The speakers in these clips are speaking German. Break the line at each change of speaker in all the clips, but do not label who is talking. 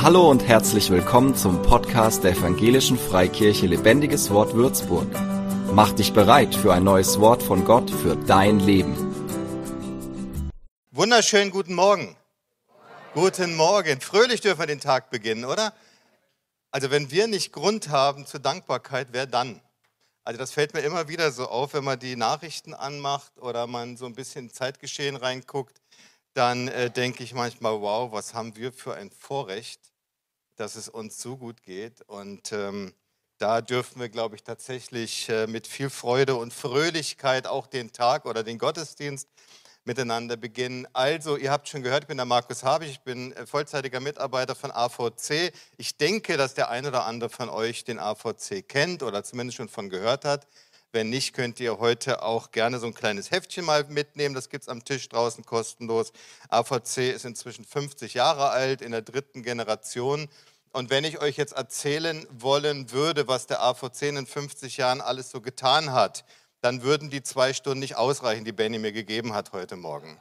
Hallo und herzlich willkommen zum Podcast der Evangelischen Freikirche Lebendiges Wort Würzburg. Mach dich bereit für ein neues Wort von Gott für dein Leben.
Wunderschönen guten Morgen. Guten Morgen. Fröhlich dürfen wir den Tag beginnen, oder? Also wenn wir nicht Grund haben zur Dankbarkeit, wer dann? Also das fällt mir immer wieder so auf, wenn man die Nachrichten anmacht oder man so ein bisschen Zeitgeschehen reinguckt dann äh, denke ich manchmal, wow, was haben wir für ein Vorrecht, dass es uns so gut geht. Und ähm, da dürfen wir, glaube ich, tatsächlich äh, mit viel Freude und Fröhlichkeit auch den Tag oder den Gottesdienst miteinander beginnen. Also, ihr habt schon gehört, ich bin der Markus Habig, ich bin äh, vollzeitiger Mitarbeiter von AVC. Ich denke, dass der ein oder andere von euch den AVC kennt oder zumindest schon von gehört hat. Wenn nicht, könnt ihr heute auch gerne so ein kleines Heftchen mal mitnehmen. Das gibt es am Tisch draußen kostenlos. AVC ist inzwischen 50 Jahre alt, in der dritten Generation. Und wenn ich euch jetzt erzählen wollen würde, was der AVC in 50 Jahren alles so getan hat, dann würden die zwei Stunden nicht ausreichen, die Benny mir gegeben hat heute Morgen.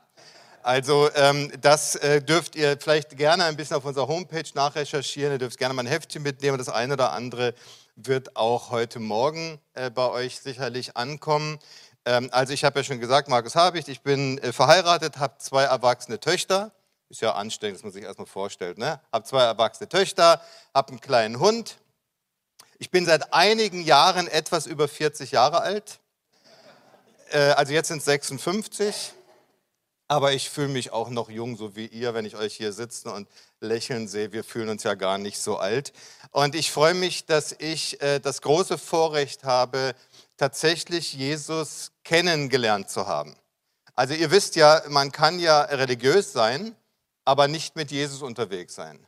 Also ähm, das äh, dürft ihr vielleicht gerne ein bisschen auf unserer Homepage nachrecherchieren. Ihr dürft gerne mal ein Heftchen mitnehmen. Das eine oder andere wird auch heute Morgen äh, bei euch sicherlich ankommen. Ähm, also ich habe ja schon gesagt, Markus Habicht, ich bin äh, verheiratet, habe zwei erwachsene Töchter. Ist ja anstrengend, dass man sich erstmal vorstellt. Ne? Habe zwei erwachsene Töchter, habe einen kleinen Hund. Ich bin seit einigen Jahren etwas über 40 Jahre alt. Äh, also jetzt sind es 56. Aber ich fühle mich auch noch jung, so wie ihr, wenn ich euch hier sitzen und lächeln sehe. Wir fühlen uns ja gar nicht so alt. Und ich freue mich, dass ich äh, das große Vorrecht habe, tatsächlich Jesus kennengelernt zu haben. Also ihr wisst ja, man kann ja religiös sein, aber nicht mit Jesus unterwegs sein.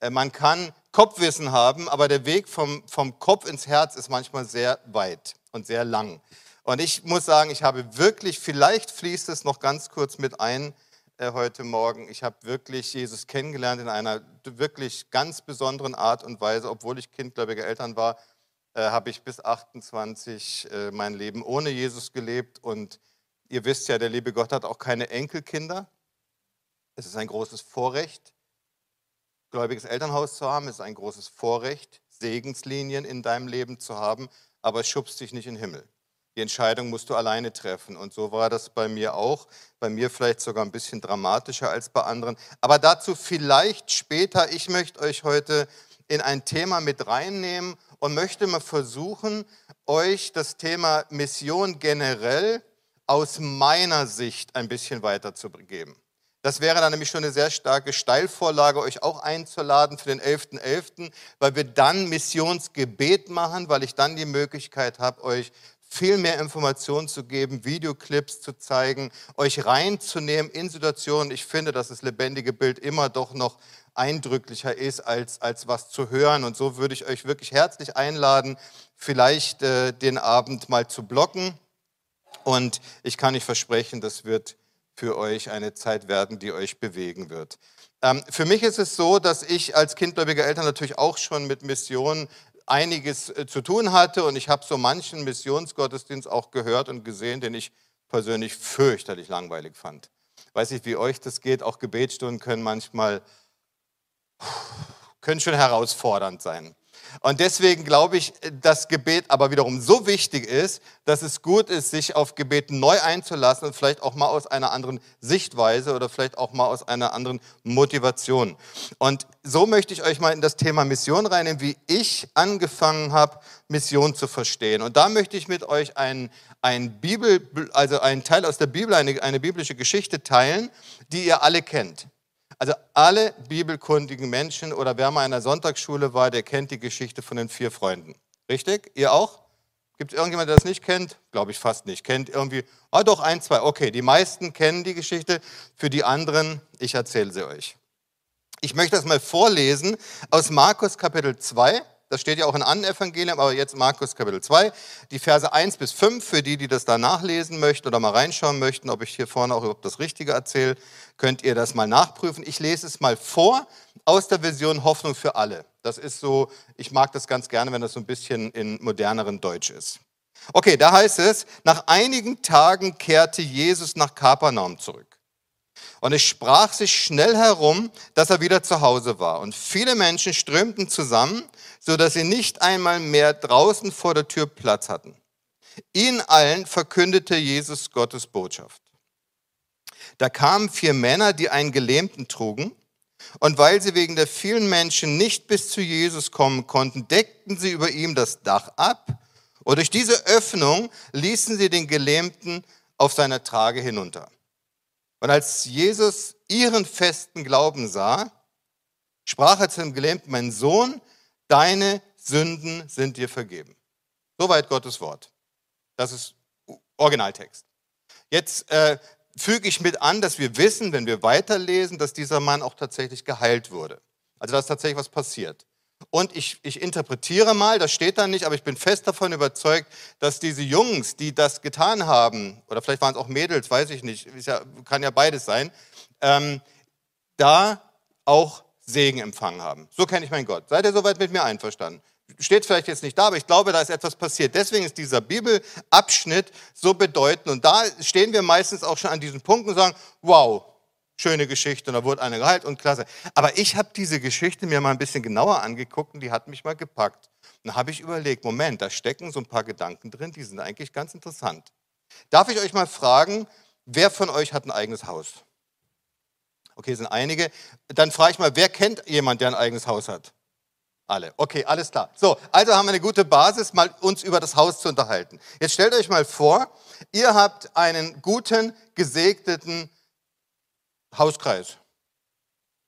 Äh, man kann Kopfwissen haben, aber der Weg vom, vom Kopf ins Herz ist manchmal sehr weit und sehr lang. Und ich muss sagen, ich habe wirklich, vielleicht fließt es noch ganz kurz mit ein äh, heute Morgen, ich habe wirklich Jesus kennengelernt in einer wirklich ganz besonderen Art und Weise. Obwohl ich kindgläubige Eltern war, äh, habe ich bis 28 äh, mein Leben ohne Jesus gelebt. Und ihr wisst ja, der liebe Gott hat auch keine Enkelkinder. Es ist ein großes Vorrecht, gläubiges Elternhaus zu haben. Es ist ein großes Vorrecht, Segenslinien in deinem Leben zu haben, aber schubst dich nicht in den Himmel. Die Entscheidung musst du alleine treffen. Und so war das bei mir auch. Bei mir vielleicht sogar ein bisschen dramatischer als bei anderen. Aber dazu vielleicht später. Ich möchte euch heute in ein Thema mit reinnehmen und möchte mal versuchen, euch das Thema Mission generell aus meiner Sicht ein bisschen weiterzugeben. Das wäre dann nämlich schon eine sehr starke Steilvorlage, euch auch einzuladen für den 11.11., .11., weil wir dann Missionsgebet machen, weil ich dann die Möglichkeit habe, euch viel mehr Informationen zu geben, Videoclips zu zeigen, euch reinzunehmen in Situationen. Ich finde, dass das lebendige Bild immer doch noch eindrücklicher ist, als, als was zu hören. Und so würde ich euch wirklich herzlich einladen, vielleicht äh, den Abend mal zu blocken. Und ich kann euch versprechen, das wird für euch eine Zeit werden, die euch bewegen wird. Ähm, für mich ist es so, dass ich als kindgläubige Eltern natürlich auch schon mit Missionen einiges äh, zu tun hatte und ich habe so manchen Missionsgottesdienst auch gehört und gesehen, den ich persönlich fürchterlich langweilig fand. Weiß nicht, wie euch das geht, auch Gebetsstunden können manchmal können schon herausfordernd sein. Und deswegen glaube ich, dass Gebet aber wiederum so wichtig ist, dass es gut ist, sich auf Gebet neu einzulassen und vielleicht auch mal aus einer anderen Sichtweise oder vielleicht auch mal aus einer anderen Motivation. Und so möchte ich euch mal in das Thema Mission reinnehmen, wie ich angefangen habe, Mission zu verstehen. Und da möchte ich mit euch einen, ein Bibel, also einen Teil aus der Bibel, eine, eine biblische Geschichte teilen, die ihr alle kennt. Also alle bibelkundigen Menschen oder wer mal in der Sonntagsschule war, der kennt die Geschichte von den vier Freunden. Richtig? Ihr auch? Gibt es irgendjemand, der das nicht kennt? Glaube ich fast nicht. Kennt irgendwie, ah doch, ein, zwei. Okay, die meisten kennen die Geschichte. Für die anderen, ich erzähle sie euch. Ich möchte das mal vorlesen aus Markus Kapitel 2. Das steht ja auch in anderen Evangelien, aber jetzt Markus Kapitel 2, die Verse 1 bis 5, für die, die das da nachlesen möchten oder mal reinschauen möchten, ob ich hier vorne auch überhaupt das Richtige erzähle, könnt ihr das mal nachprüfen. Ich lese es mal vor aus der Version Hoffnung für alle. Das ist so, ich mag das ganz gerne, wenn das so ein bisschen in moderneren Deutsch ist. Okay, da heißt es, nach einigen Tagen kehrte Jesus nach Kapernaum zurück. Und es sprach sich schnell herum, dass er wieder zu Hause war. Und viele Menschen strömten zusammen, so dass sie nicht einmal mehr draußen vor der Tür Platz hatten. Ihnen allen verkündete Jesus Gottes Botschaft. Da kamen vier Männer, die einen Gelähmten trugen. Und weil sie wegen der vielen Menschen nicht bis zu Jesus kommen konnten, deckten sie über ihm das Dach ab. Und durch diese Öffnung ließen sie den Gelähmten auf seiner Trage hinunter. Und als Jesus ihren festen Glauben sah, sprach er zu dem Gelähmten, mein Sohn, deine Sünden sind dir vergeben. Soweit Gottes Wort. Das ist Originaltext. Jetzt äh, füge ich mit an, dass wir wissen, wenn wir weiterlesen, dass dieser Mann auch tatsächlich geheilt wurde. Also da ist tatsächlich was passiert. Und ich, ich interpretiere mal, das steht da nicht, aber ich bin fest davon überzeugt, dass diese Jungs, die das getan haben, oder vielleicht waren es auch Mädels, weiß ich nicht, ja, kann ja beides sein, ähm, da auch Segen empfangen haben. So kenne ich meinen Gott. Seid ihr soweit mit mir einverstanden? Steht vielleicht jetzt nicht da, aber ich glaube, da ist etwas passiert. Deswegen ist dieser Bibelabschnitt so bedeutend. Und da stehen wir meistens auch schon an diesem Punkt und sagen, wow, schöne Geschichte und da wurde einer geheilt und klasse. Aber ich habe diese Geschichte mir mal ein bisschen genauer angeguckt und die hat mich mal gepackt. Und dann habe ich überlegt, Moment, da stecken so ein paar Gedanken drin, die sind eigentlich ganz interessant. Darf ich euch mal fragen, wer von euch hat ein eigenes Haus? Okay, sind einige. Dann frage ich mal, wer kennt jemand, der ein eigenes Haus hat? Alle. Okay, alles klar. So, also haben wir eine gute Basis, mal uns über das Haus zu unterhalten. Jetzt stellt euch mal vor, ihr habt einen guten, gesegneten Hauskreis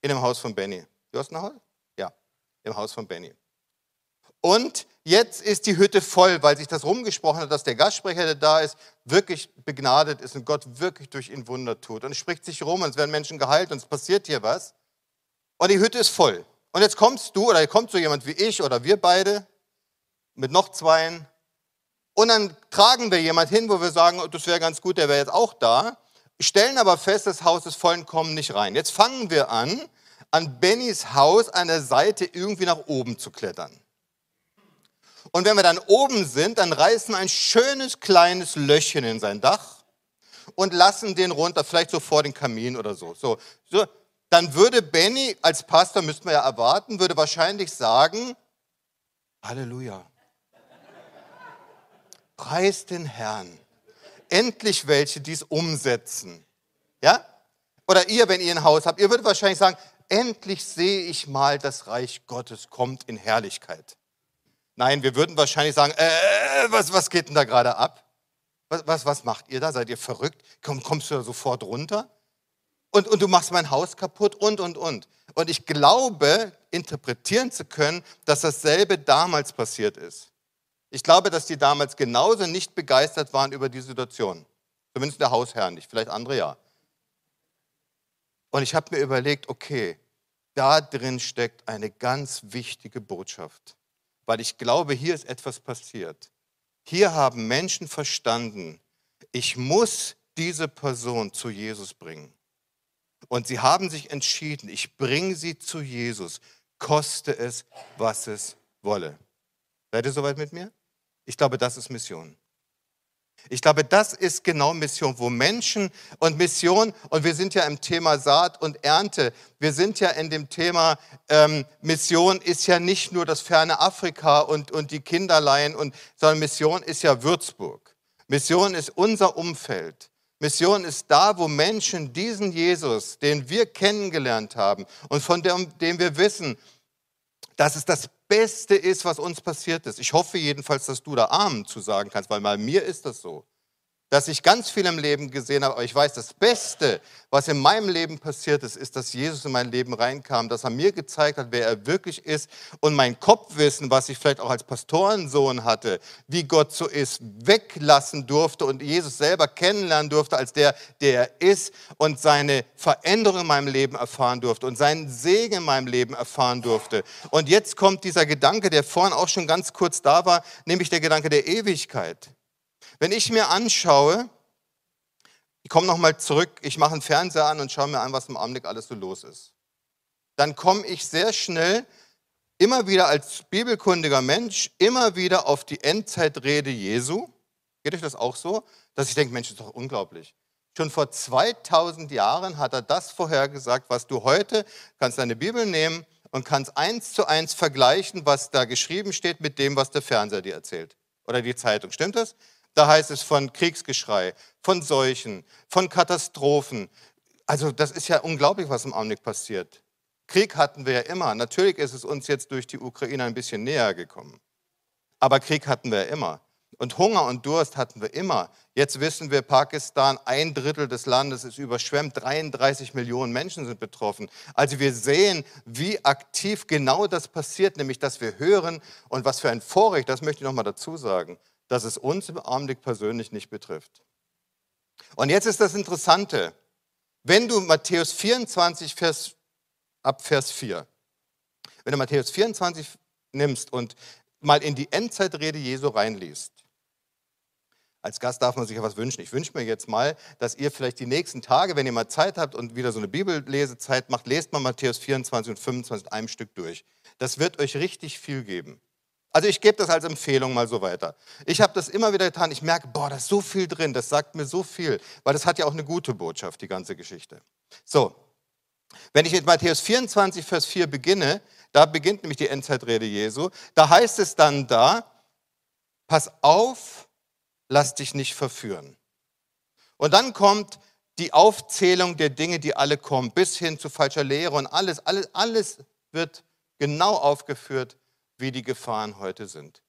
in dem Haus von Benny. Du hast ein Haus? Ja, im Haus von Benny. Und jetzt ist die Hütte voll, weil sich das rumgesprochen hat, dass der Gastsprecher, der da ist, wirklich begnadet ist und Gott wirklich durch ihn Wunder tut. Und es spricht sich rum und es werden Menschen geheilt und es passiert hier was. Und die Hütte ist voll. Und jetzt kommst du oder kommt so jemand wie ich oder wir beide mit noch zweien. Und dann tragen wir jemand hin, wo wir sagen, das wäre ganz gut, der wäre jetzt auch da stellen aber fest, das Haus ist voll und kommen nicht rein. Jetzt fangen wir an, an Bennys Haus an der Seite irgendwie nach oben zu klettern. Und wenn wir dann oben sind, dann reißen ein schönes kleines Löchchen in sein Dach und lassen den runter, vielleicht so vor den Kamin oder so. so, so. Dann würde Benny als Pastor, müssten wir ja erwarten, würde wahrscheinlich sagen, Halleluja. Preis den Herrn endlich welche, die es umsetzen. Ja? Oder ihr, wenn ihr ein Haus habt, ihr würdet wahrscheinlich sagen, endlich sehe ich mal, das Reich Gottes kommt in Herrlichkeit. Nein, wir würden wahrscheinlich sagen, äh, was, was geht denn da gerade ab? Was, was, was macht ihr da? Seid ihr verrückt? Komm, kommst du da sofort runter? Und, und du machst mein Haus kaputt und, und, und. Und ich glaube, interpretieren zu können, dass dasselbe damals passiert ist. Ich glaube, dass die damals genauso nicht begeistert waren über die Situation. Zumindest der Hausherr nicht, vielleicht andere ja. Und ich habe mir überlegt, okay, da drin steckt eine ganz wichtige Botschaft, weil ich glaube, hier ist etwas passiert. Hier haben Menschen verstanden, ich muss diese Person zu Jesus bringen. Und sie haben sich entschieden, ich bringe sie zu Jesus, koste es, was es wolle. Seid ihr soweit mit mir? Ich glaube, das ist Mission. Ich glaube, das ist genau Mission, wo Menschen und Mission, und wir sind ja im Thema Saat und Ernte, wir sind ja in dem Thema, ähm, Mission ist ja nicht nur das ferne Afrika und, und die Kinderleihen, und, sondern Mission ist ja Würzburg. Mission ist unser Umfeld. Mission ist da, wo Menschen diesen Jesus, den wir kennengelernt haben und von dem, dem wir wissen, dass es das Beste ist, was uns passiert ist. Ich hoffe jedenfalls, dass du da Amen zu sagen kannst, weil bei mir ist das so dass ich ganz viel im Leben gesehen habe, aber ich weiß, das Beste, was in meinem Leben passiert ist, ist, dass Jesus in mein Leben reinkam, dass er mir gezeigt hat, wer er wirklich ist und mein Kopfwissen, was ich vielleicht auch als Pastorensohn hatte, wie Gott so ist, weglassen durfte und Jesus selber kennenlernen durfte als der, der er ist und seine Veränderung in meinem Leben erfahren durfte und seinen Segen in meinem Leben erfahren durfte. Und jetzt kommt dieser Gedanke, der vorhin auch schon ganz kurz da war, nämlich der Gedanke der Ewigkeit. Wenn ich mir anschaue, ich komme nochmal zurück, ich mache einen Fernseher an und schaue mir an, was im Augenblick alles so los ist. Dann komme ich sehr schnell, immer wieder als bibelkundiger Mensch, immer wieder auf die Endzeitrede Jesu. Geht euch das auch so? Dass ich denke, Mensch, das ist doch unglaublich. Schon vor 2000 Jahren hat er das vorhergesagt, was du heute kannst deine Bibel nehmen und kannst eins zu eins vergleichen, was da geschrieben steht mit dem, was der Fernseher dir erzählt oder die Zeitung. Stimmt das? Da heißt es von Kriegsgeschrei, von Seuchen, von Katastrophen. Also das ist ja unglaublich, was im Augenblick passiert. Krieg hatten wir ja immer. Natürlich ist es uns jetzt durch die Ukraine ein bisschen näher gekommen. Aber Krieg hatten wir ja immer. Und Hunger und Durst hatten wir immer. Jetzt wissen wir, Pakistan, ein Drittel des Landes ist überschwemmt, 33 Millionen Menschen sind betroffen. Also wir sehen, wie aktiv genau das passiert, nämlich dass wir hören und was für ein Vorrecht, das möchte ich nochmal dazu sagen, dass es uns im Augenblick persönlich nicht betrifft. Und jetzt ist das Interessante, wenn du Matthäus 24, Vers, ab Vers 4, wenn du Matthäus 24 nimmst und mal in die Endzeitrede Jesu reinliest, als Gast darf man sich ja was wünschen. Ich wünsche mir jetzt mal, dass ihr vielleicht die nächsten Tage, wenn ihr mal Zeit habt und wieder so eine Bibellesezeit macht, lest mal Matthäus 24 und 25 einem Stück durch. Das wird euch richtig viel geben. Also ich gebe das als Empfehlung mal so weiter. Ich habe das immer wieder getan. Ich merke, boah, da ist so viel drin, das sagt mir so viel, weil das hat ja auch eine gute Botschaft, die ganze Geschichte. So, wenn ich mit Matthäus 24, Vers 4 beginne, da beginnt nämlich die Endzeitrede Jesu, da heißt es dann da, pass auf, lass dich nicht verführen. Und dann kommt die Aufzählung der Dinge, die alle kommen, bis hin zu falscher Lehre und alles, alles, alles wird genau aufgeführt, wie die Gefahren heute sind.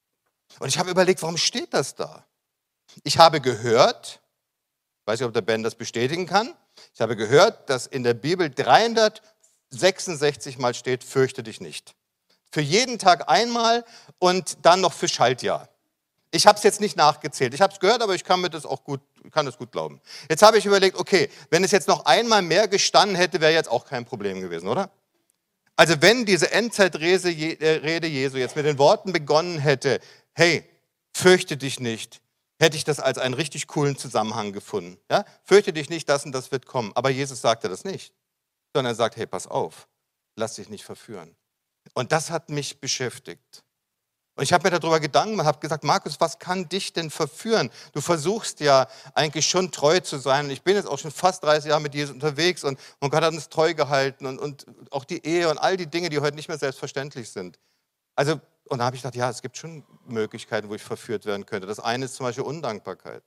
Und ich habe überlegt, warum steht das da? Ich habe gehört, weiß nicht, ob der Ben das bestätigen kann, ich habe gehört, dass in der Bibel 366 Mal steht, fürchte dich nicht. Für jeden Tag einmal und dann noch für Schaltjahr. Ich habe es jetzt nicht nachgezählt. Ich habe es gehört, aber ich kann mir das auch gut, kann das gut glauben. Jetzt habe ich überlegt, okay, wenn es jetzt noch einmal mehr gestanden hätte, wäre jetzt auch kein Problem gewesen, oder? Also wenn diese Endzeitrede äh, Jesu jetzt mit den Worten begonnen hätte, hey, fürchte dich nicht, hätte ich das als einen richtig coolen Zusammenhang gefunden. Ja? Fürchte dich nicht, das und das wird kommen. Aber Jesus sagte das nicht, sondern er sagt, hey, pass auf, lass dich nicht verführen. Und das hat mich beschäftigt. Und ich habe mir darüber Gedanken gemacht, habe gesagt, Markus, was kann dich denn verführen? Du versuchst ja eigentlich schon treu zu sein. Und ich bin jetzt auch schon fast 30 Jahre mit Jesus unterwegs und, und Gott hat uns treu gehalten und, und auch die Ehe und all die Dinge, die heute nicht mehr selbstverständlich sind. Also, und da habe ich gedacht, ja, es gibt schon Möglichkeiten, wo ich verführt werden könnte. Das eine ist zum Beispiel Undankbarkeit.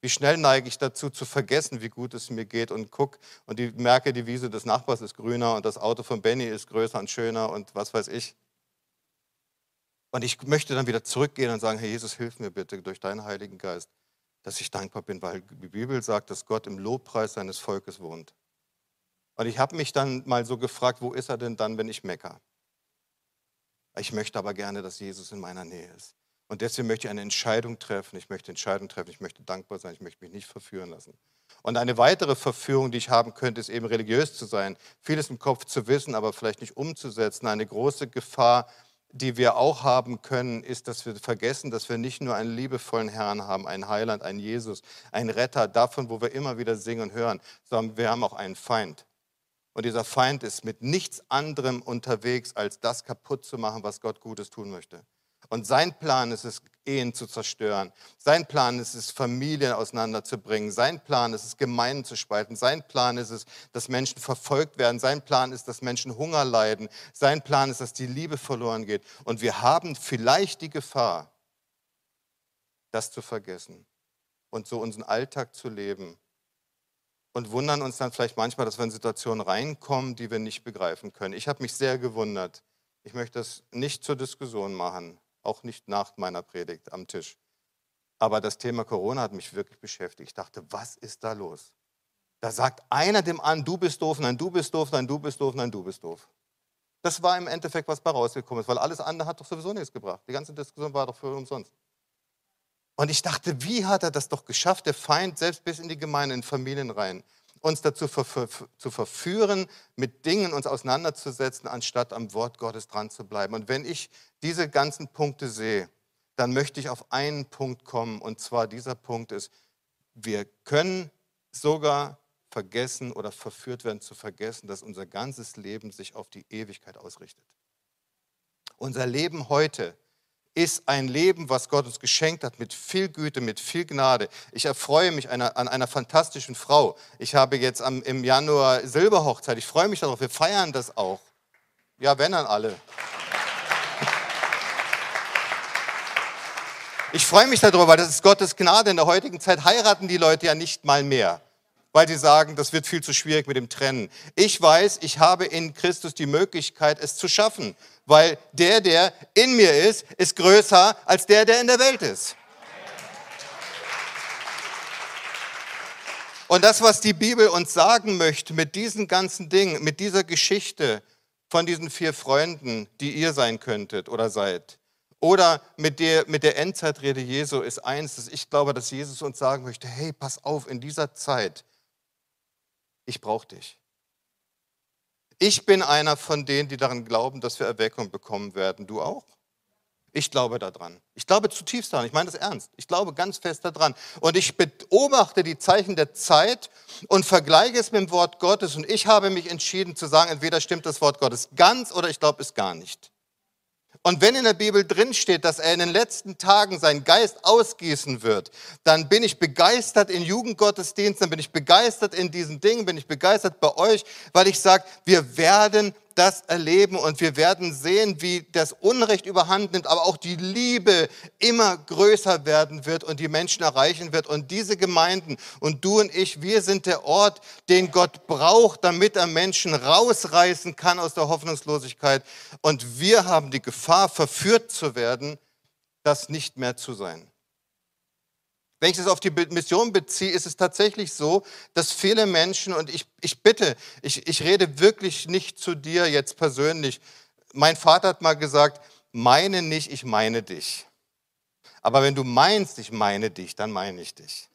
Wie schnell neige ich dazu, zu vergessen, wie gut es mir geht und guck und die, merke, die Wiese des Nachbars ist grüner und das Auto von Benny ist größer und schöner und was weiß ich. Und ich möchte dann wieder zurückgehen und sagen, Herr Jesus, hilf mir bitte durch deinen Heiligen Geist, dass ich dankbar bin, weil die Bibel sagt, dass Gott im Lobpreis seines Volkes wohnt. Und ich habe mich dann mal so gefragt, wo ist er denn dann, wenn ich mecker? Ich möchte aber gerne, dass Jesus in meiner Nähe ist. Und deswegen möchte ich eine Entscheidung treffen. Ich möchte Entscheidung treffen. Ich möchte dankbar sein. Ich möchte mich nicht verführen lassen. Und eine weitere Verführung, die ich haben könnte, ist eben religiös zu sein. Vieles im Kopf zu wissen, aber vielleicht nicht umzusetzen. Eine große Gefahr, die wir auch haben können, ist, dass wir vergessen, dass wir nicht nur einen liebevollen Herrn haben, einen Heiland, einen Jesus, einen Retter, davon, wo wir immer wieder singen und hören, sondern wir haben auch einen Feind. Und dieser Feind ist mit nichts anderem unterwegs, als das kaputt zu machen, was Gott Gutes tun möchte. Und sein Plan ist es, Ehen zu zerstören. Sein Plan ist es, Familien auseinanderzubringen. Sein Plan ist es, Gemeinden zu spalten. Sein Plan ist es, dass Menschen verfolgt werden. Sein Plan ist, dass Menschen Hunger leiden. Sein Plan ist, dass die Liebe verloren geht. Und wir haben vielleicht die Gefahr, das zu vergessen und so unseren Alltag zu leben. Und wundern uns dann vielleicht manchmal, dass wir in Situationen reinkommen, die wir nicht begreifen können. Ich habe mich sehr gewundert. Ich möchte das nicht zur Diskussion machen auch nicht nach meiner Predigt am Tisch. Aber das Thema Corona hat mich wirklich beschäftigt. Ich dachte, was ist da los? Da sagt einer dem an, du bist doof, nein, du bist doof, nein, du bist doof, nein, du bist doof. Das war im Endeffekt, was bei rausgekommen ist, weil alles andere hat doch sowieso nichts gebracht. Die ganze Diskussion war doch für umsonst. Und ich dachte, wie hat er das doch geschafft, der Feind, selbst bis in die Gemeinde, in Familien rein, uns dazu zu verführen, mit Dingen uns auseinanderzusetzen, anstatt am Wort Gottes dran zu bleiben. Und wenn ich diese ganzen Punkte sehe, dann möchte ich auf einen Punkt kommen. Und zwar dieser Punkt ist, wir können sogar vergessen oder verführt werden zu vergessen, dass unser ganzes Leben sich auf die Ewigkeit ausrichtet. Unser Leben heute ist ein Leben, was Gott uns geschenkt hat, mit viel Güte, mit viel Gnade. Ich erfreue mich einer, an einer fantastischen Frau. Ich habe jetzt am, im Januar Silberhochzeit. Ich freue mich darauf. Wir feiern das auch. Ja, wenn dann alle. Ich freue mich darüber, weil das ist Gottes Gnade. In der heutigen Zeit heiraten die Leute ja nicht mal mehr, weil sie sagen, das wird viel zu schwierig mit dem Trennen. Ich weiß, ich habe in Christus die Möglichkeit, es zu schaffen weil der, der in mir ist, ist größer als der, der in der Welt ist. Und das, was die Bibel uns sagen möchte mit diesen ganzen Dingen, mit dieser Geschichte von diesen vier Freunden, die ihr sein könntet oder seid, oder mit der, mit der Endzeitrede Jesu ist eins, dass ich glaube, dass Jesus uns sagen möchte, hey, pass auf, in dieser Zeit, ich brauche dich. Ich bin einer von denen, die daran glauben, dass wir Erweckung bekommen werden. Du auch? Ich glaube daran. Ich glaube zutiefst daran. Ich meine das ernst. Ich glaube ganz fest daran. Und ich beobachte die Zeichen der Zeit und vergleiche es mit dem Wort Gottes. Und ich habe mich entschieden zu sagen, entweder stimmt das Wort Gottes ganz oder ich glaube es gar nicht. Und wenn in der Bibel drin steht, dass er in den letzten Tagen seinen Geist ausgießen wird, dann bin ich begeistert in Jugendgottesdiensten, dann bin ich begeistert in diesen Dingen, bin ich begeistert bei euch, weil ich sage, wir werden das erleben und wir werden sehen, wie das Unrecht überhand nimmt, aber auch die Liebe immer größer werden wird und die Menschen erreichen wird. Und diese Gemeinden und du und ich, wir sind der Ort, den Gott braucht, damit er Menschen rausreißen kann aus der Hoffnungslosigkeit. Und wir haben die Gefahr, verführt zu werden, das nicht mehr zu sein. Wenn ich das auf die Mission beziehe, ist es tatsächlich so, dass viele Menschen, und ich, ich bitte, ich, ich rede wirklich nicht zu dir jetzt persönlich. Mein Vater hat mal gesagt, meine nicht, ich meine dich. Aber wenn du meinst, ich meine dich, dann meine ich dich.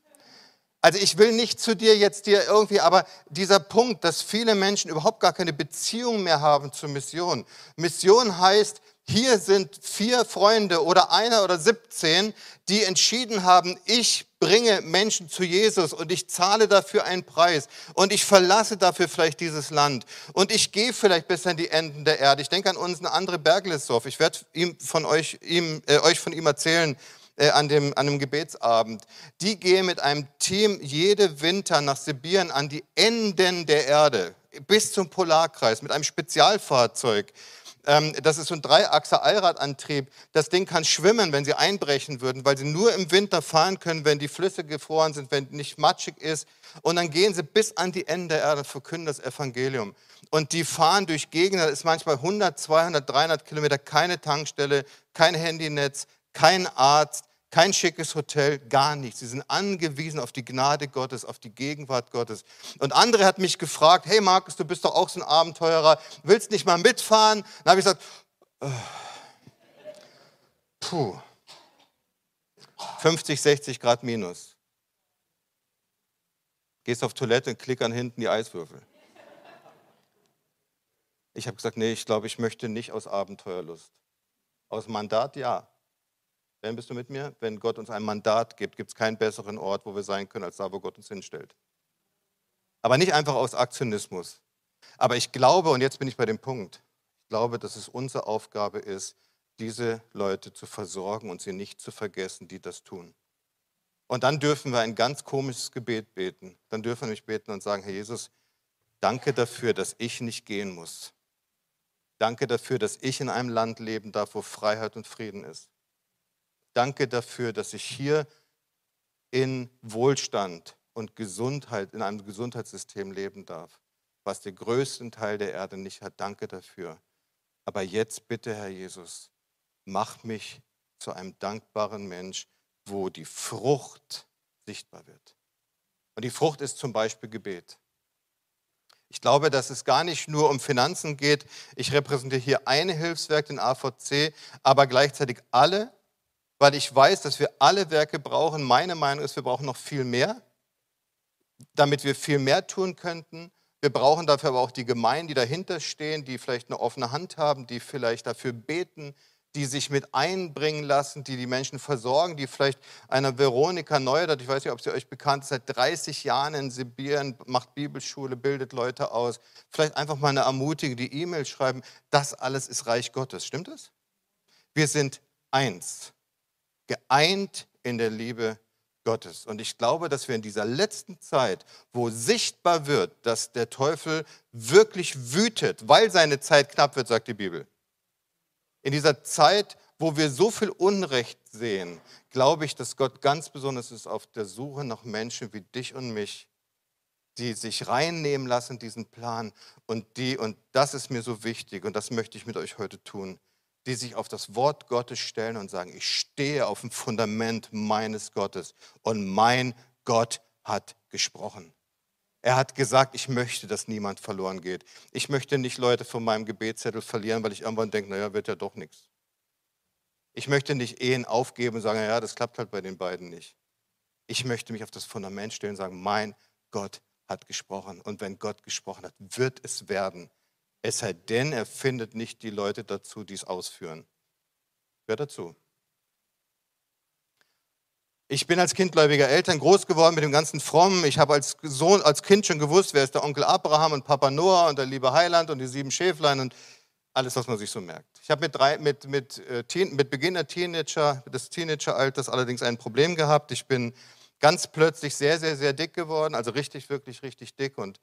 Also ich will nicht zu dir jetzt dir irgendwie, aber dieser Punkt, dass viele Menschen überhaupt gar keine Beziehung mehr haben zur Mission. Mission heißt, hier sind vier Freunde oder einer oder 17, die entschieden haben, ich bringe Menschen zu Jesus und ich zahle dafür einen Preis und ich verlasse dafür vielleicht dieses Land und ich gehe vielleicht bis an die Enden der Erde. Ich denke an unseren André Berglesdorf. Ich werde ihm von euch, ihm, äh, euch von ihm erzählen äh, an, dem, an dem Gebetsabend. Die gehen mit einem Team jede Winter nach Sibirien an die Enden der Erde bis zum Polarkreis mit einem Spezialfahrzeug das ist so ein Dreiachser Allradantrieb. Das Ding kann schwimmen, wenn sie einbrechen würden, weil sie nur im Winter fahren können, wenn die Flüsse gefroren sind, wenn nicht matschig ist. Und dann gehen sie bis an die Ende der Erde und verkünden das Evangelium. Und die fahren durch Gegenden, da ist manchmal 100, 200, 300 Kilometer, keine Tankstelle, kein Handynetz, kein Arzt, kein schickes Hotel, gar nichts. Sie sind angewiesen auf die Gnade Gottes, auf die Gegenwart Gottes. Und andere hat mich gefragt, hey Markus, du bist doch auch so ein Abenteurer, willst nicht mal mitfahren? Dann habe ich gesagt, oh, puh, 50, 60 Grad minus. Gehst auf Toilette und klick an hinten die Eiswürfel. Ich habe gesagt, nee, ich glaube, ich möchte nicht aus Abenteuerlust. Aus Mandat ja, Ben, bist du mit mir? Wenn Gott uns ein Mandat gibt, gibt es keinen besseren Ort, wo wir sein können, als da, wo Gott uns hinstellt. Aber nicht einfach aus Aktionismus. Aber ich glaube, und jetzt bin ich bei dem Punkt, ich glaube, dass es unsere Aufgabe ist, diese Leute zu versorgen und sie nicht zu vergessen, die das tun. Und dann dürfen wir ein ganz komisches Gebet beten. Dann dürfen wir nämlich beten und sagen, Herr Jesus, danke dafür, dass ich nicht gehen muss. Danke dafür, dass ich in einem Land leben darf, wo Freiheit und Frieden ist. Danke dafür, dass ich hier in Wohlstand und Gesundheit, in einem Gesundheitssystem leben darf, was den größten Teil der Erde nicht hat. Danke dafür. Aber jetzt bitte, Herr Jesus, mach mich zu einem dankbaren Mensch, wo die Frucht sichtbar wird. Und die Frucht ist zum Beispiel Gebet. Ich glaube, dass es gar nicht nur um Finanzen geht. Ich repräsentiere hier eine Hilfswerk, den AVC, aber gleichzeitig alle weil ich weiß, dass wir alle Werke brauchen. Meine Meinung ist, wir brauchen noch viel mehr, damit wir viel mehr tun könnten. Wir brauchen dafür aber auch die Gemeinden, die dahinter stehen, die vielleicht eine offene Hand haben, die vielleicht dafür beten, die sich mit einbringen lassen, die die Menschen versorgen, die vielleicht einer Veronika Neudert, ich weiß nicht, ob sie euch bekannt ist, seit 30 Jahren in Sibirien, macht Bibelschule, bildet Leute aus, vielleicht einfach mal eine ermutige, die E-Mail schreiben, das alles ist Reich Gottes. Stimmt das? Wir sind eins, geeint in der Liebe Gottes. Und ich glaube, dass wir in dieser letzten Zeit, wo sichtbar wird, dass der Teufel wirklich wütet, weil seine Zeit knapp wird, sagt die Bibel. In dieser Zeit, wo wir so viel Unrecht sehen, glaube ich, dass Gott ganz besonders ist auf der Suche nach Menschen wie dich und mich, die sich reinnehmen lassen, diesen Plan und die, und das ist mir so wichtig und das möchte ich mit euch heute tun, die sich auf das Wort Gottes stellen und sagen, ich stehe auf dem Fundament meines Gottes und mein Gott hat gesprochen. Er hat gesagt, ich möchte, dass niemand verloren geht. Ich möchte nicht Leute von meinem Gebetszettel verlieren, weil ich irgendwann denke, naja, wird ja doch nichts. Ich möchte nicht Ehen aufgeben und sagen, ja, das klappt halt bei den beiden nicht. Ich möchte mich auf das Fundament stellen und sagen, mein Gott hat gesprochen. Und wenn Gott gesprochen hat, wird es werden. Es sei denn, er findet nicht die Leute dazu, die es ausführen. Hört dazu. Ich bin als kindgläubiger Eltern groß geworden mit dem ganzen Frommen. Ich habe als Sohn, als Kind schon gewusst, wer ist der Onkel Abraham und Papa Noah und der liebe Heiland und die sieben Schäflein und alles, was man sich so merkt. Ich habe mit, mit, mit, äh, mit Beginn der Teenager, des Teenageralters allerdings ein Problem gehabt. Ich bin ganz plötzlich sehr, sehr, sehr dick geworden, also richtig, wirklich, richtig dick. Und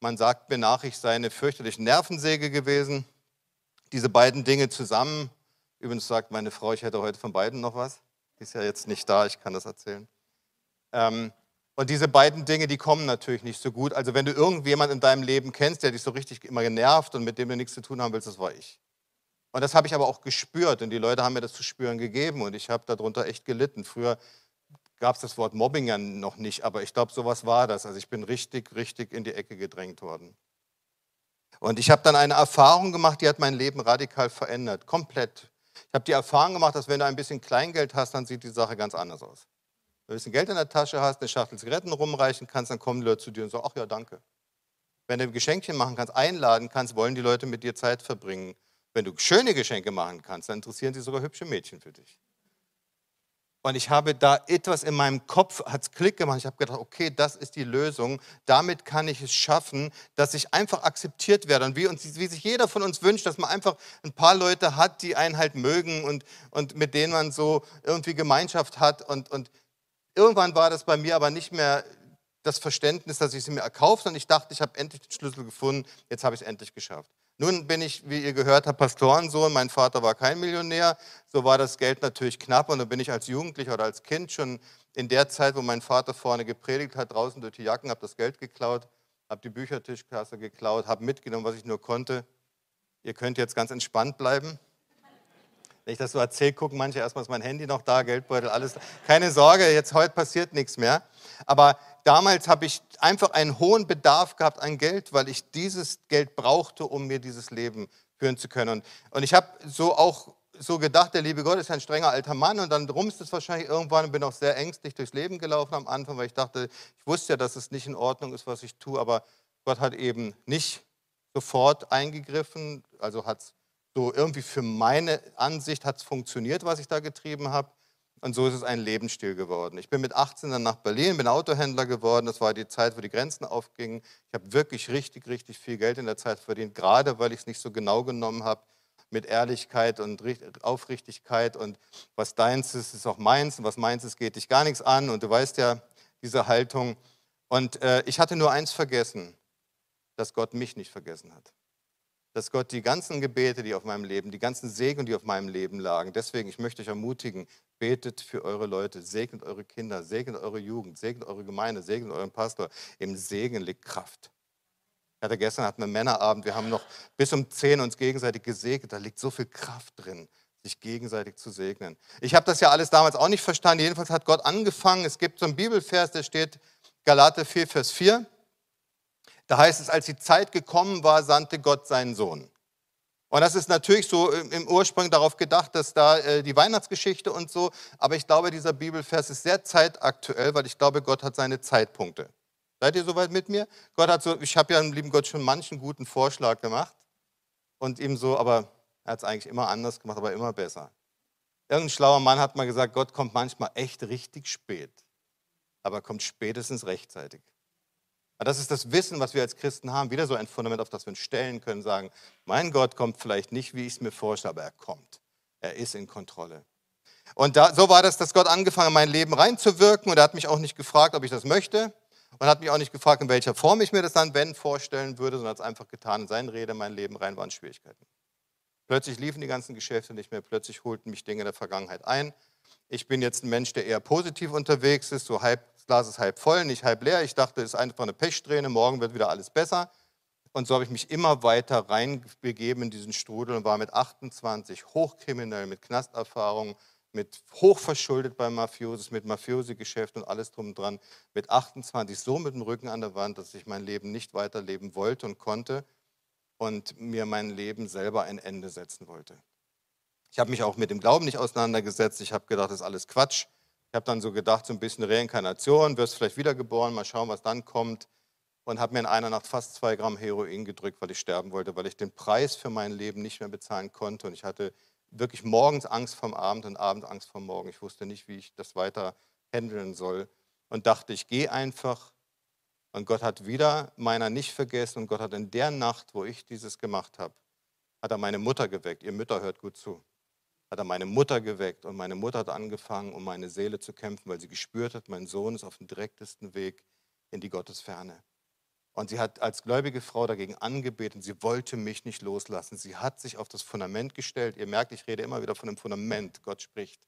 man sagt mir nach, ich sei eine fürchterliche Nervensäge gewesen. Diese beiden Dinge zusammen, übrigens sagt meine Frau, ich hätte heute von beiden noch was. Die ist ja jetzt nicht da, ich kann das erzählen. Ähm, und diese beiden Dinge, die kommen natürlich nicht so gut. Also wenn du irgendjemanden in deinem Leben kennst, der dich so richtig immer genervt und mit dem du nichts zu tun haben willst, das war ich. Und das habe ich aber auch gespürt und die Leute haben mir das zu spüren gegeben und ich habe darunter echt gelitten. Früher gab es das Wort Mobbing ja noch nicht, aber ich glaube, sowas war das. Also ich bin richtig, richtig in die Ecke gedrängt worden. Und ich habe dann eine Erfahrung gemacht, die hat mein Leben radikal verändert, komplett. Ich habe die Erfahrung gemacht, dass wenn du ein bisschen Kleingeld hast, dann sieht die Sache ganz anders aus. Wenn du ein bisschen Geld in der Tasche hast, eine Schachtel Zigaretten rumreichen kannst, dann kommen die Leute zu dir und sagen, ach ja, danke. Wenn du ein Geschenkchen machen kannst, einladen kannst, wollen die Leute mit dir Zeit verbringen. Wenn du schöne Geschenke machen kannst, dann interessieren sich sogar hübsche Mädchen für dich. Und ich habe da etwas in meinem Kopf, hat es Klick gemacht. Ich habe gedacht, okay, das ist die Lösung. Damit kann ich es schaffen, dass ich einfach akzeptiert werde. Und wie, uns, wie sich jeder von uns wünscht, dass man einfach ein paar Leute hat, die einen halt mögen und, und mit denen man so irgendwie Gemeinschaft hat. Und, und irgendwann war das bei mir aber nicht mehr das Verständnis, dass ich sie mir erkauft, sondern ich dachte, ich habe endlich den Schlüssel gefunden, jetzt habe ich es endlich geschafft. Nun bin ich, wie ihr gehört habt, Pastorensohn. Mein Vater war kein Millionär. So war das Geld natürlich knapp. Und dann bin ich als Jugendlicher oder als Kind schon in der Zeit, wo mein Vater vorne gepredigt hat, draußen durch die Jacken, habe das Geld geklaut, habe die Büchertischkasse geklaut, habe mitgenommen, was ich nur konnte. Ihr könnt jetzt ganz entspannt bleiben. Wenn ich das so erzähle, gucken manche erstmal, ist mein Handy noch da, Geldbeutel, alles. Keine Sorge, jetzt heute passiert nichts mehr. Aber damals habe ich einfach einen hohen Bedarf gehabt an Geld, weil ich dieses Geld brauchte, um mir dieses Leben führen zu können. Und, und ich habe so auch so gedacht, der liebe Gott ist ein strenger alter Mann und dann rumst es wahrscheinlich irgendwann und bin auch sehr ängstlich durchs Leben gelaufen am Anfang, weil ich dachte, ich wusste ja, dass es nicht in Ordnung ist, was ich tue, aber Gott hat eben nicht sofort eingegriffen, also hat es so irgendwie für meine Ansicht hat es funktioniert, was ich da getrieben habe. Und so ist es ein Lebensstil geworden. Ich bin mit 18 dann nach Berlin, bin Autohändler geworden. Das war die Zeit, wo die Grenzen aufgingen. Ich habe wirklich richtig, richtig viel Geld in der Zeit verdient, gerade weil ich es nicht so genau genommen habe mit Ehrlichkeit und Aufrichtigkeit. Und was deins ist, ist auch meins. Und was meins ist, geht dich gar nichts an. Und du weißt ja diese Haltung. Und äh, ich hatte nur eins vergessen, dass Gott mich nicht vergessen hat dass Gott die ganzen Gebete, die auf meinem Leben, die ganzen Segen, die auf meinem Leben lagen, deswegen, ich möchte euch ermutigen, betet für eure Leute, segnet eure Kinder, segnet eure Jugend, segnet eure Gemeinde, segnet euren Pastor. Im Segen liegt Kraft. Ich hatte gestern hatten wir Männerabend, wir haben noch bis um 10 uns gegenseitig gesegnet, da liegt so viel Kraft drin sich gegenseitig zu segnen. Ich habe das ja alles damals auch nicht verstanden. Jedenfalls hat Gott angefangen. Es gibt so einen Bibelvers, der steht Galate 4, Vers 4. Da heißt es, als die Zeit gekommen war, sandte Gott seinen Sohn. Und das ist natürlich so im Ursprung darauf gedacht, dass da äh, die Weihnachtsgeschichte und so, aber ich glaube, dieser Bibelvers ist sehr zeitaktuell, weil ich glaube, Gott hat seine Zeitpunkte. Seid ihr soweit mit mir? Gott hat so, ich habe ja dem lieben Gott schon manchen guten Vorschlag gemacht und ihm so, aber er hat es eigentlich immer anders gemacht, aber immer besser. Irgendein schlauer Mann hat mal gesagt, Gott kommt manchmal echt richtig spät, aber kommt spätestens rechtzeitig. Das ist das Wissen, was wir als Christen haben. Wieder so ein Fundament, auf das wir uns stellen können, sagen, mein Gott kommt vielleicht nicht, wie ich es mir vorstelle, aber er kommt. Er ist in Kontrolle. Und da, so war das, dass Gott angefangen hat, in mein Leben reinzuwirken und er hat mich auch nicht gefragt, ob ich das möchte und hat mich auch nicht gefragt, in welcher Form ich mir das dann, wenn, vorstellen würde, sondern hat es einfach getan. In seinen Rede, in mein Leben rein waren Schwierigkeiten. Plötzlich liefen die ganzen Geschäfte nicht mehr, plötzlich holten mich Dinge der Vergangenheit ein. Ich bin jetzt ein Mensch, der eher positiv unterwegs ist, so halb, Glas ist halb voll, nicht halb leer. Ich dachte, es ist einfach eine Pechsträhne, morgen wird wieder alles besser. Und so habe ich mich immer weiter reinbegeben in diesen Strudel und war mit 28 hochkriminell, mit Knasterfahrung, mit hochverschuldet beim Mafiosis, mit Mafiosi-Geschäft und alles drum und dran, mit 28 so mit dem Rücken an der Wand, dass ich mein Leben nicht weiterleben wollte und konnte und mir mein Leben selber ein Ende setzen wollte. Ich habe mich auch mit dem Glauben nicht auseinandergesetzt. Ich habe gedacht, das ist alles Quatsch. Ich habe dann so gedacht, so ein bisschen Reinkarnation, wirst vielleicht wiedergeboren, mal schauen, was dann kommt. Und habe mir in einer Nacht fast zwei Gramm Heroin gedrückt, weil ich sterben wollte, weil ich den Preis für mein Leben nicht mehr bezahlen konnte. Und ich hatte wirklich morgens Angst vom Abend und abends Angst vom Morgen. Ich wusste nicht, wie ich das weiter handeln soll. Und dachte, ich gehe einfach und Gott hat wieder meiner nicht vergessen und Gott hat in der Nacht, wo ich dieses gemacht habe, hat er meine Mutter geweckt. Ihr Mütter hört gut zu. Hat er meine Mutter geweckt und meine Mutter hat angefangen, um meine Seele zu kämpfen, weil sie gespürt hat, mein Sohn ist auf dem direktesten Weg in die Gottesferne. Und sie hat als gläubige Frau dagegen angebeten, sie wollte mich nicht loslassen. Sie hat sich auf das Fundament gestellt. Ihr merkt, ich rede immer wieder von dem Fundament. Gott spricht.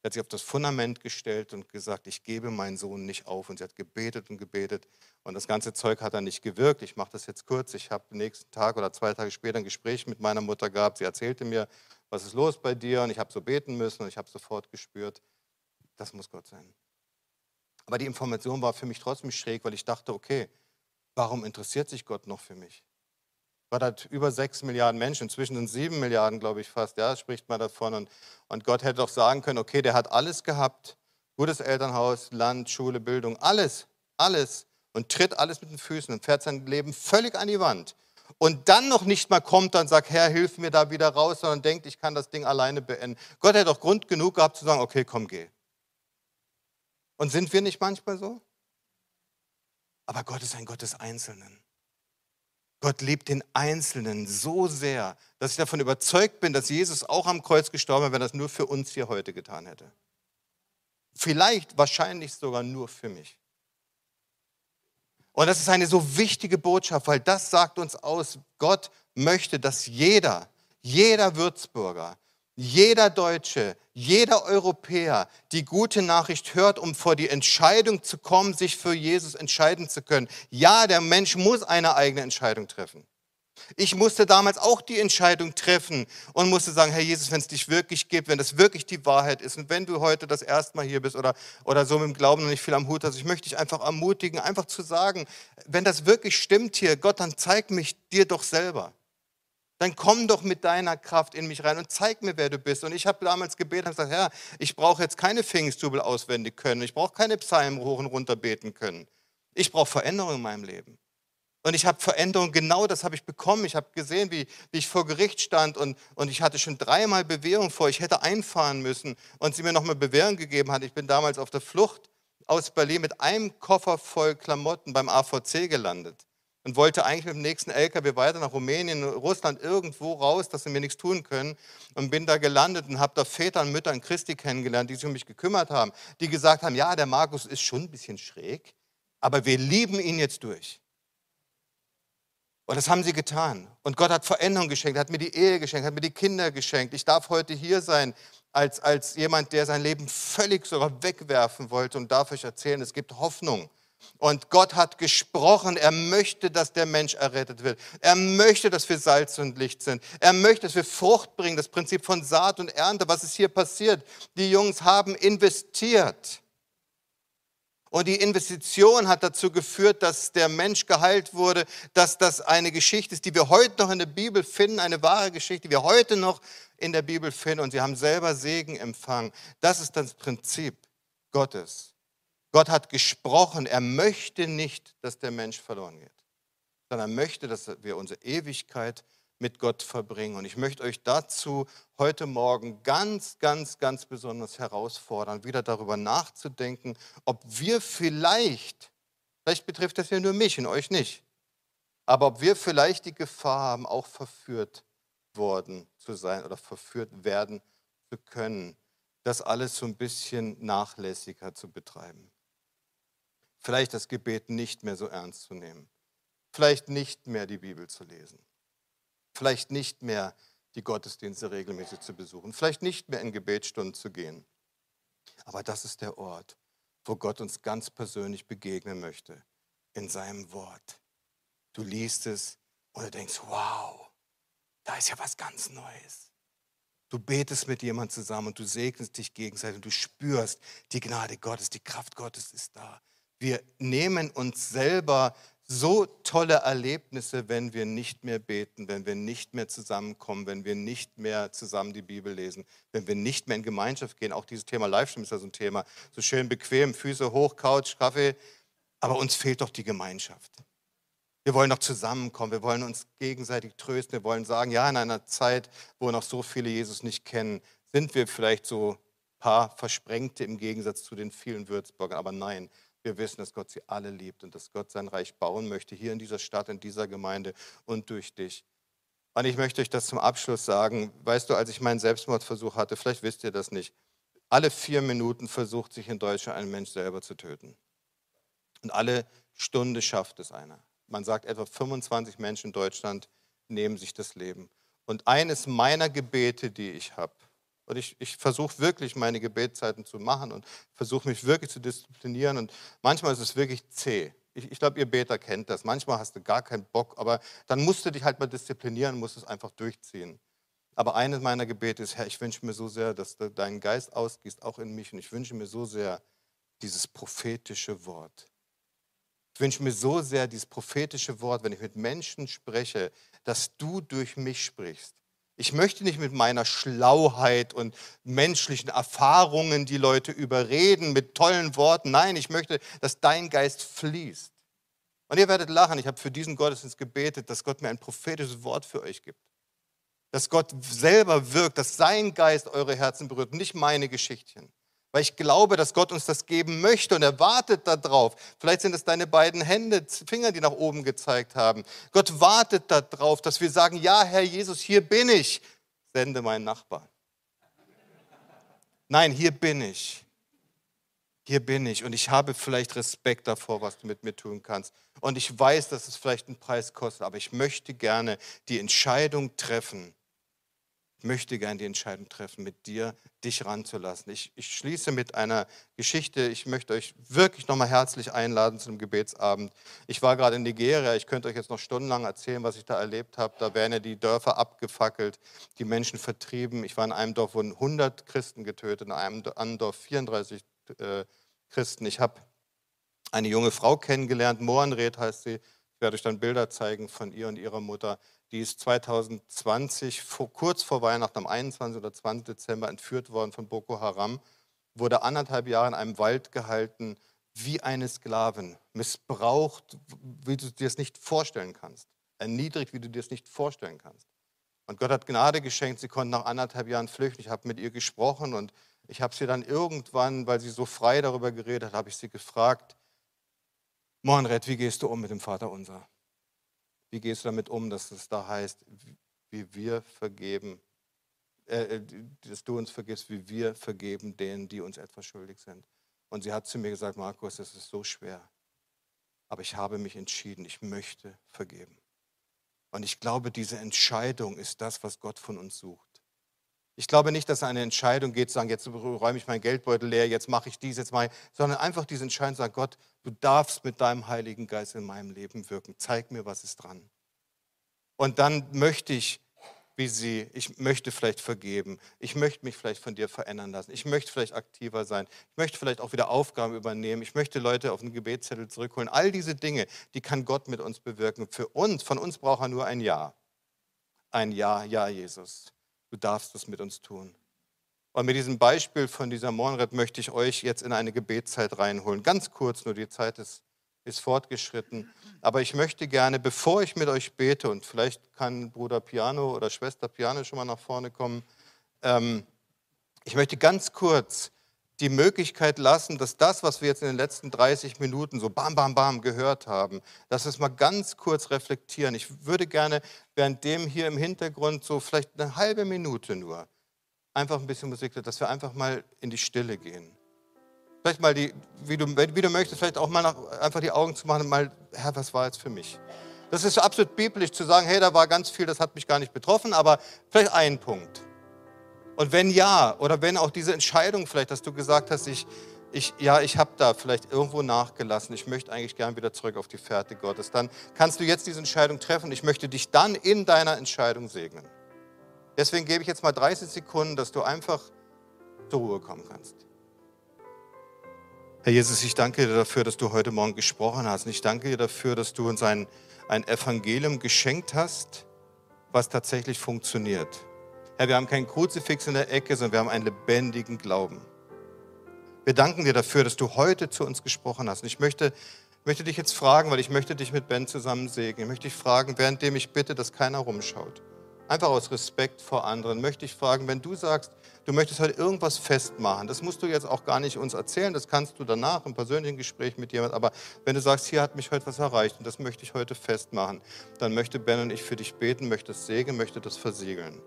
Sie hat sich auf das Fundament gestellt und gesagt, ich gebe meinen Sohn nicht auf. Und sie hat gebetet und gebetet. Und das ganze Zeug hat dann nicht gewirkt. Ich mache das jetzt kurz. Ich habe nächsten Tag oder zwei Tage später ein Gespräch mit meiner Mutter gehabt. Sie erzählte mir, was ist los bei dir? Und ich habe so beten müssen und ich habe sofort gespürt, das muss Gott sein. Aber die Information war für mich trotzdem schräg, weil ich dachte, okay, warum interessiert sich Gott noch für mich? Gott hat über sechs Milliarden Menschen, inzwischen sind sieben Milliarden, glaube ich fast, ja, spricht man davon. Und, und Gott hätte doch sagen können, okay, der hat alles gehabt, gutes Elternhaus, Land, Schule, Bildung, alles, alles und tritt alles mit den Füßen und fährt sein Leben völlig an die Wand. Und dann noch nicht mal kommt und sagt, Herr, hilf mir da wieder raus, sondern denkt, ich kann das Ding alleine beenden. Gott hätte doch Grund genug gehabt zu sagen, okay, komm, geh. Und sind wir nicht manchmal so? Aber Gott ist ein Gott des Einzelnen. Gott liebt den Einzelnen so sehr, dass ich davon überzeugt bin, dass Jesus auch am Kreuz gestorben wäre, wenn das nur für uns hier heute getan hätte. Vielleicht, wahrscheinlich sogar nur für mich. Und das ist eine so wichtige Botschaft, weil das sagt uns aus, Gott möchte, dass jeder, jeder Würzburger, jeder Deutsche, jeder Europäer die gute Nachricht hört, um vor die Entscheidung zu kommen, sich für Jesus entscheiden zu können. Ja, der Mensch muss eine eigene Entscheidung treffen. Ich musste damals auch die Entscheidung treffen und musste sagen, Herr Jesus, wenn es dich wirklich gibt, wenn das wirklich die Wahrheit ist und wenn du heute das erste Mal hier bist oder, oder so mit dem Glauben noch nicht viel am Hut hast, ich möchte dich einfach ermutigen, einfach zu sagen, wenn das wirklich stimmt hier, Gott, dann zeig mich dir doch selber dann komm doch mit deiner Kraft in mich rein und zeig mir, wer du bist. Und ich habe damals gebetet und gesagt, Herr, ich brauche jetzt keine Pfingstjubel auswendig können, ich brauche keine Psalmen hoch und runter beten können. Ich brauche Veränderung in meinem Leben. Und ich habe Veränderung, genau das habe ich bekommen. Ich habe gesehen, wie, wie, ich vor Gericht stand und, und ich hatte schon dreimal Bewährung vor. Ich hätte einfahren müssen und sie mir nochmal Bewährung gegeben hat. Ich bin damals auf der Flucht aus Berlin mit einem Koffer voll Klamotten beim AVC gelandet und wollte eigentlich mit dem nächsten LKW weiter nach Rumänien, Russland, irgendwo raus, dass sie mir nichts tun können. Und bin da gelandet und habe da Väter und Mütter in Christi kennengelernt, die sich um mich gekümmert haben, die gesagt haben, ja, der Markus ist schon ein bisschen schräg, aber wir lieben ihn jetzt durch. Und das haben sie getan. Und Gott hat Veränderung geschenkt, hat mir die Ehe geschenkt, hat mir die Kinder geschenkt. Ich darf heute hier sein als, als jemand, der sein Leben völlig sogar wegwerfen wollte und darf euch erzählen, es gibt Hoffnung. Und Gott hat gesprochen, er möchte, dass der Mensch errettet wird. Er möchte, dass wir Salz und Licht sind. Er möchte, dass wir Frucht bringen, das Prinzip von Saat und Ernte. Was ist hier passiert? Die Jungs haben investiert. Und die Investition hat dazu geführt, dass der Mensch geheilt wurde, dass das eine Geschichte ist, die wir heute noch in der Bibel finden, eine wahre Geschichte, die wir heute noch in der Bibel finden. Und sie haben selber Segen empfangen. Das ist das Prinzip Gottes. Gott hat gesprochen, er möchte nicht, dass der Mensch verloren geht, sondern er möchte, dass wir unsere Ewigkeit mit Gott verbringen. Und ich möchte euch dazu heute Morgen ganz, ganz, ganz besonders herausfordern, wieder darüber nachzudenken, ob wir vielleicht, vielleicht betrifft das ja nur mich und euch nicht, aber ob wir vielleicht die Gefahr haben, auch verführt worden zu sein oder verführt werden zu können, das alles so ein bisschen nachlässiger zu betreiben. Vielleicht das Gebet nicht mehr so ernst zu nehmen. Vielleicht nicht mehr die Bibel zu lesen. Vielleicht nicht mehr die Gottesdienste regelmäßig zu besuchen. Vielleicht nicht mehr in Gebetsstunden zu gehen. Aber das ist der Ort, wo Gott uns ganz persönlich begegnen möchte. In seinem Wort. Du liest es und du denkst, wow, da ist ja was ganz Neues. Du betest mit jemandem zusammen und du segnest dich gegenseitig und du spürst, die Gnade Gottes, die Kraft Gottes ist da. Wir nehmen uns selber so tolle Erlebnisse, wenn wir nicht mehr beten, wenn wir nicht mehr zusammenkommen, wenn wir nicht mehr zusammen die Bibel lesen, wenn wir nicht mehr in Gemeinschaft gehen. Auch dieses Thema Livestream ist ja so ein Thema. So schön bequem, Füße hoch, Couch, Kaffee. Aber uns fehlt doch die Gemeinschaft. Wir wollen doch zusammenkommen, wir wollen uns gegenseitig trösten, wir wollen sagen, ja, in einer Zeit, wo noch so viele Jesus nicht kennen, sind wir vielleicht so ein paar Versprengte im Gegensatz zu den vielen Würzburgern. Aber nein, wir wissen, dass Gott sie alle liebt und dass Gott sein Reich bauen möchte, hier in dieser Stadt, in dieser Gemeinde und durch dich. Und ich möchte euch das zum Abschluss sagen. Weißt du, als ich meinen Selbstmordversuch hatte, vielleicht wisst ihr das nicht, alle vier Minuten versucht sich in Deutschland ein Mensch selber zu töten. Und alle Stunde schafft es einer. Man sagt, etwa 25 Menschen in Deutschland nehmen sich das Leben. Und eines meiner Gebete, die ich habe, und ich, ich versuche wirklich meine Gebetszeiten zu machen und versuche mich wirklich zu disziplinieren. Und manchmal ist es wirklich zäh. Ich, ich glaube, ihr Beter kennt das. Manchmal hast du gar keinen Bock, aber dann musst du dich halt mal disziplinieren, musst es einfach durchziehen. Aber eines meiner Gebete ist, Herr, ich wünsche mir so sehr, dass du deinen Geist ausgießt, auch in mich. Und ich wünsche mir so sehr dieses prophetische Wort. Ich wünsche mir so sehr dieses prophetische Wort, wenn ich mit Menschen spreche, dass du durch mich sprichst. Ich möchte nicht mit meiner Schlauheit und menschlichen Erfahrungen die Leute überreden mit tollen Worten. Nein, ich möchte, dass dein Geist fließt. Und ihr werdet lachen, ich habe für diesen Gottesdienst gebetet, dass Gott mir ein prophetisches Wort für euch gibt. Dass Gott selber wirkt, dass sein Geist eure Herzen berührt, nicht meine Geschichtchen. Weil ich glaube, dass Gott uns das geben möchte und er wartet darauf. Vielleicht sind es deine beiden Hände, Finger, die nach oben gezeigt haben. Gott wartet darauf, dass wir sagen, ja, Herr Jesus, hier bin ich. Sende meinen Nachbarn. Nein, hier bin ich. Hier bin ich und ich habe vielleicht Respekt davor, was du mit mir tun kannst. Und ich weiß, dass es vielleicht einen Preis kostet, aber ich möchte gerne die Entscheidung treffen, möchte gern die Entscheidung treffen, mit dir dich ranzulassen. Ich, ich schließe mit einer Geschichte. Ich möchte euch wirklich nochmal herzlich einladen zum Gebetsabend. Ich war gerade in Nigeria. Ich könnte euch jetzt noch stundenlang erzählen, was ich da erlebt habe. Da werden ja die Dörfer abgefackelt, die Menschen vertrieben. Ich war in einem Dorf, wurden 100 Christen getötet, in einem anderen Dorf 34 äh, Christen. Ich habe eine junge Frau kennengelernt, Mohrenred heißt sie. Ich werde euch dann Bilder zeigen von ihr und ihrer Mutter. Die ist 2020, vor, kurz vor Weihnachten, am 21. oder 20. Dezember, entführt worden von Boko Haram, wurde anderthalb Jahre in einem Wald gehalten, wie eine Sklavin, missbraucht, wie du dir es nicht vorstellen kannst, erniedrigt, wie du dir es nicht vorstellen kannst. Und Gott hat Gnade geschenkt, sie konnte nach anderthalb Jahren flüchten. Ich habe mit ihr gesprochen und ich habe sie dann irgendwann, weil sie so frei darüber geredet hat, habe ich sie gefragt, Monred, wie gehst du um mit dem Vater unser? Wie gehst du damit um, dass es da heißt, wie wir vergeben, äh, äh, dass du uns vergibst, wie wir vergeben denen, die uns etwas schuldig sind? Und sie hat zu mir gesagt, Markus, das ist so schwer. Aber ich habe mich entschieden, ich möchte vergeben. Und ich glaube, diese Entscheidung ist das, was Gott von uns sucht. Ich glaube nicht, dass eine Entscheidung geht, zu sagen, jetzt räume ich meinen Geldbeutel leer, jetzt mache ich dies, jetzt mache ich, sondern einfach diese Entscheidung sagen, Gott, du darfst mit deinem Heiligen Geist in meinem Leben wirken. Zeig mir, was ist dran. Und dann möchte ich, wie sie, ich möchte vielleicht vergeben. Ich möchte mich vielleicht von dir verändern lassen. Ich möchte vielleicht aktiver sein. Ich möchte vielleicht auch wieder Aufgaben übernehmen. Ich möchte Leute auf den Gebetszettel zurückholen. All diese Dinge, die kann Gott mit uns bewirken. Für uns, von uns braucht er nur ein Ja. Ein Ja, ja, Jesus du darfst es mit uns tun. Und mit diesem Beispiel von dieser Morgenrett möchte ich euch jetzt in eine Gebetszeit reinholen. Ganz kurz, nur die Zeit ist, ist fortgeschritten. Aber ich möchte gerne, bevor ich mit euch bete, und vielleicht kann Bruder Piano oder Schwester Piano schon mal nach vorne kommen, ähm, ich möchte ganz kurz die Möglichkeit lassen, dass das, was wir jetzt in den letzten 30 Minuten so bam, bam, bam gehört haben, dass wir es mal ganz kurz reflektieren. Ich würde gerne während dem hier im Hintergrund so vielleicht eine halbe Minute nur einfach ein bisschen Musik, dass wir einfach mal in die Stille gehen. Vielleicht mal die, wie du, wie du möchtest, vielleicht auch mal nach, einfach die Augen zu machen und mal, Herr, was war jetzt für mich? Das ist absolut biblisch zu sagen, hey, da war ganz viel, das hat mich gar nicht betroffen, aber vielleicht ein Punkt. Und wenn ja, oder wenn auch diese Entscheidung vielleicht, dass du gesagt hast, ich, ich, ja, ich habe da vielleicht irgendwo nachgelassen, ich möchte eigentlich gern wieder zurück auf die Fährte Gottes, dann kannst du jetzt diese Entscheidung treffen. Ich möchte dich dann in deiner Entscheidung segnen. Deswegen gebe ich jetzt mal 30 Sekunden, dass du einfach zur Ruhe kommen kannst. Herr Jesus, ich danke dir dafür, dass du heute Morgen gesprochen hast. Und ich danke dir dafür, dass du uns ein, ein Evangelium geschenkt hast, was tatsächlich funktioniert. Herr, wir haben keinen Kruzifix in der Ecke, sondern wir haben einen lebendigen Glauben. Wir danken dir dafür, dass du heute zu uns gesprochen hast. Und ich möchte, möchte dich jetzt fragen, weil ich möchte dich mit Ben zusammen segnen. Ich möchte dich fragen, währenddem ich bitte, dass keiner rumschaut. Einfach aus Respekt vor anderen möchte ich fragen, wenn du sagst, du möchtest heute irgendwas festmachen, das musst du jetzt auch gar nicht uns erzählen, das kannst du danach im persönlichen Gespräch mit jemand, aber wenn du sagst, hier hat mich heute was erreicht und das möchte ich heute festmachen, dann möchte Ben und ich für dich beten, möchte es segnen, möchte das versiegeln.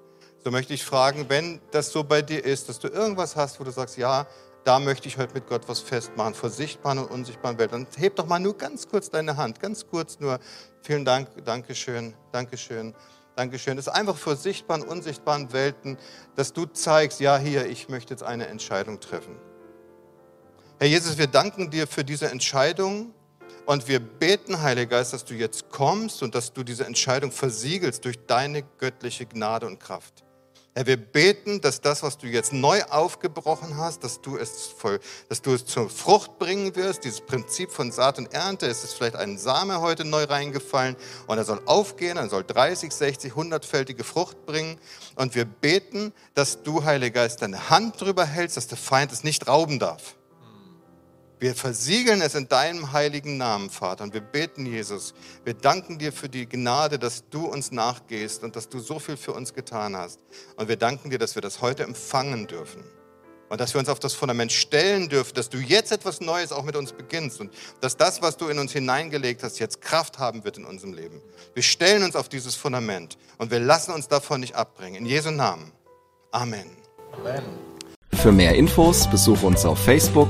So möchte ich fragen, wenn das so bei dir ist, dass du irgendwas hast, wo du sagst, ja, da möchte ich heute mit Gott was festmachen, vor sichtbaren und unsichtbaren Welt. Dann heb doch mal nur ganz kurz deine Hand, ganz kurz nur. Vielen Dank, Dankeschön, Dankeschön, Dankeschön. Das ist einfach vor sichtbaren, unsichtbaren Welten, dass du zeigst, ja, hier, ich möchte jetzt eine Entscheidung treffen. Herr Jesus, wir danken dir für diese Entscheidung und wir beten, Heiliger Geist, dass du jetzt kommst und dass du diese Entscheidung versiegelst durch deine göttliche Gnade und Kraft. Herr, wir beten, dass das, was du jetzt neu aufgebrochen hast, dass du es, voll, dass du es zur Frucht bringen wirst. Dieses Prinzip von Saat und Ernte, es ist vielleicht ein Same heute neu reingefallen und er soll aufgehen, er soll 30, 60, 100-fältige Frucht bringen. Und wir beten, dass du, Heiliger Geist, deine Hand drüber hältst, dass der Feind es nicht rauben darf. Wir versiegeln es in deinem heiligen Namen, Vater. Und wir beten, Jesus, wir danken dir für die Gnade, dass du uns nachgehst und dass du so viel für uns getan hast. Und wir danken dir, dass wir das heute empfangen dürfen. Und dass wir uns auf das Fundament stellen dürfen, dass du jetzt etwas Neues auch mit uns beginnst und dass das, was du in uns hineingelegt hast, jetzt Kraft haben wird in unserem Leben. Wir stellen uns auf dieses Fundament und wir lassen uns davon nicht abbringen. In Jesu Namen. Amen. Amen.
Für mehr Infos besuche uns auf Facebook